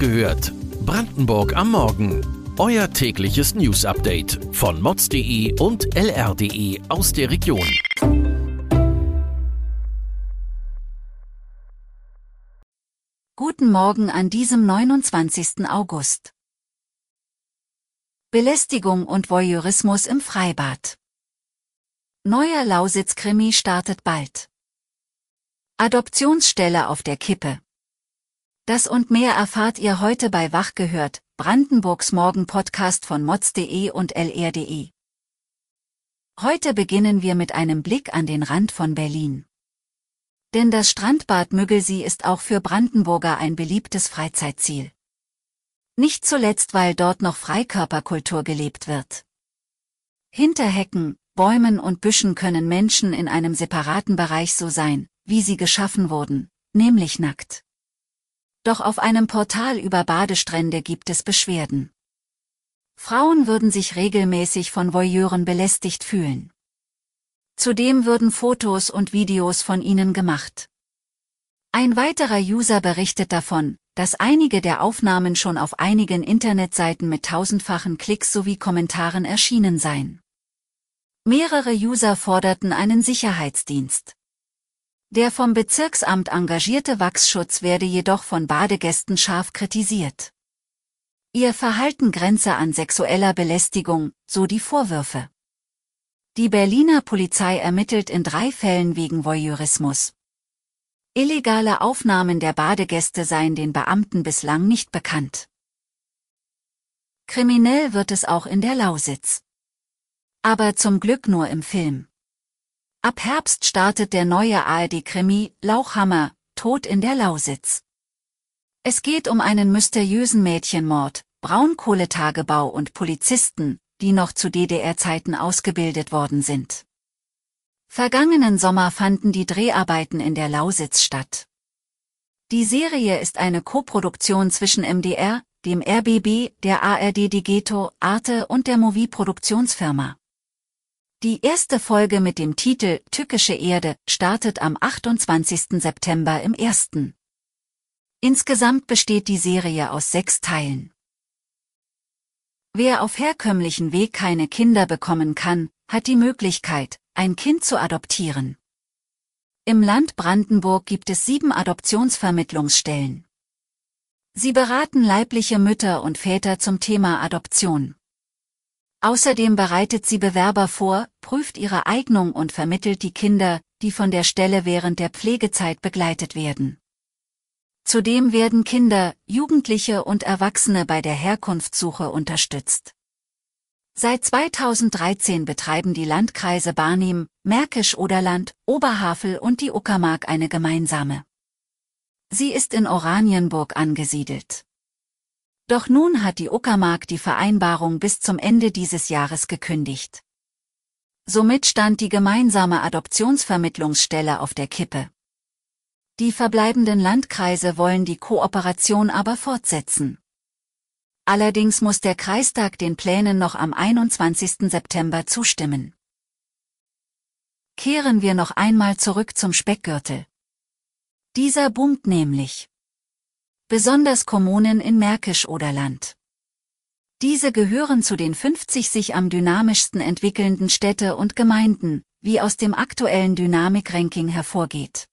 gehört. Brandenburg am Morgen. Euer tägliches News-Update von mods.de und lr.de aus der Region. Guten Morgen an diesem 29. August. Belästigung und Voyeurismus im Freibad. Neuer Lausitz-Krimi startet bald. Adoptionsstelle auf der Kippe. Das und mehr erfahrt ihr heute bei Wach gehört, Brandenburgs Morgen-Podcast von mods.de und lr.de. Heute beginnen wir mit einem Blick an den Rand von Berlin. Denn das Strandbad Müggelsee ist auch für Brandenburger ein beliebtes Freizeitziel. Nicht zuletzt, weil dort noch Freikörperkultur gelebt wird. Hinter Hecken, Bäumen und Büschen können Menschen in einem separaten Bereich so sein, wie sie geschaffen wurden, nämlich nackt. Doch auf einem Portal über Badestrände gibt es Beschwerden. Frauen würden sich regelmäßig von Voyeuren belästigt fühlen. Zudem würden Fotos und Videos von ihnen gemacht. Ein weiterer User berichtet davon, dass einige der Aufnahmen schon auf einigen Internetseiten mit tausendfachen Klicks sowie Kommentaren erschienen seien. Mehrere User forderten einen Sicherheitsdienst. Der vom Bezirksamt engagierte Wachsschutz werde jedoch von Badegästen scharf kritisiert. Ihr Verhalten grenze an sexueller Belästigung, so die Vorwürfe. Die Berliner Polizei ermittelt in drei Fällen wegen Voyeurismus. Illegale Aufnahmen der Badegäste seien den Beamten bislang nicht bekannt. Kriminell wird es auch in der Lausitz. Aber zum Glück nur im Film. Ab Herbst startet der neue ARD-Krimi Lauchhammer, Tod in der Lausitz. Es geht um einen mysteriösen Mädchenmord, Braunkohletagebau und Polizisten, die noch zu DDR-Zeiten ausgebildet worden sind. Vergangenen Sommer fanden die Dreharbeiten in der Lausitz statt. Die Serie ist eine Koproduktion zwischen MDR, dem RBB, der ARD Digeto, Arte und der Movie Produktionsfirma. Die erste Folge mit dem Titel Tückische Erde startet am 28. September im ersten. Insgesamt besteht die Serie aus sechs Teilen. Wer auf herkömmlichen Weg keine Kinder bekommen kann, hat die Möglichkeit, ein Kind zu adoptieren. Im Land Brandenburg gibt es sieben Adoptionsvermittlungsstellen. Sie beraten leibliche Mütter und Väter zum Thema Adoption. Außerdem bereitet sie Bewerber vor, prüft ihre Eignung und vermittelt die Kinder, die von der Stelle während der Pflegezeit begleitet werden. Zudem werden Kinder, Jugendliche und Erwachsene bei der Herkunftssuche unterstützt. Seit 2013 betreiben die Landkreise Barnim, Märkisch-Oderland, Oberhavel und die Uckermark eine gemeinsame. Sie ist in Oranienburg angesiedelt. Doch nun hat die Uckermark die Vereinbarung bis zum Ende dieses Jahres gekündigt. Somit stand die gemeinsame Adoptionsvermittlungsstelle auf der Kippe. Die verbleibenden Landkreise wollen die Kooperation aber fortsetzen. Allerdings muss der Kreistag den Plänen noch am 21. September zustimmen. Kehren wir noch einmal zurück zum Speckgürtel. Dieser boomt nämlich besonders Kommunen in Märkisch-Oderland. Diese gehören zu den 50 sich am dynamischsten entwickelnden Städte und Gemeinden, wie aus dem aktuellen Dynamik-Ranking hervorgeht.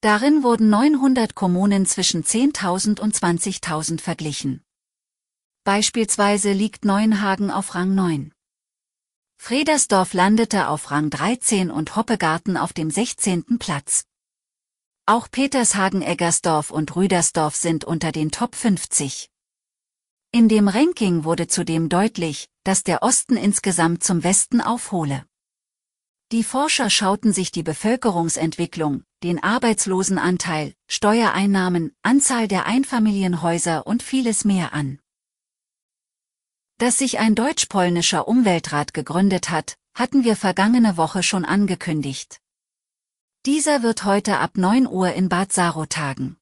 Darin wurden 900 Kommunen zwischen 10.000 und 20.000 verglichen. Beispielsweise liegt Neuenhagen auf Rang 9. Fredersdorf landete auf Rang 13 und Hoppegarten auf dem 16. Platz. Auch Petershagen-Eggersdorf und Rüdersdorf sind unter den Top 50. In dem Ranking wurde zudem deutlich, dass der Osten insgesamt zum Westen aufhole. Die Forscher schauten sich die Bevölkerungsentwicklung, den Arbeitslosenanteil, Steuereinnahmen, Anzahl der Einfamilienhäuser und vieles mehr an. Dass sich ein deutsch-polnischer Umweltrat gegründet hat, hatten wir vergangene Woche schon angekündigt. Dieser wird heute ab 9 Uhr in Bad Saro tagen.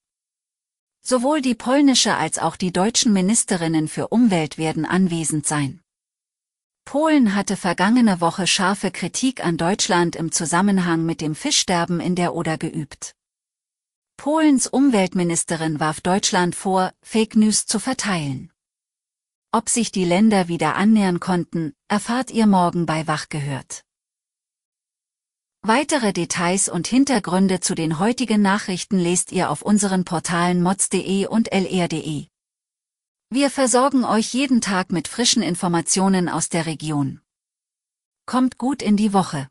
Sowohl die polnische als auch die deutschen Ministerinnen für Umwelt werden anwesend sein. Polen hatte vergangene Woche scharfe Kritik an Deutschland im Zusammenhang mit dem Fischsterben in der Oder geübt. Polens Umweltministerin warf Deutschland vor, Fake News zu verteilen. Ob sich die Länder wieder annähern konnten, erfahrt ihr morgen bei Wach gehört. Weitere Details und Hintergründe zu den heutigen Nachrichten lest ihr auf unseren Portalen mods.de und lr.de. Wir versorgen euch jeden Tag mit frischen Informationen aus der Region. Kommt gut in die Woche.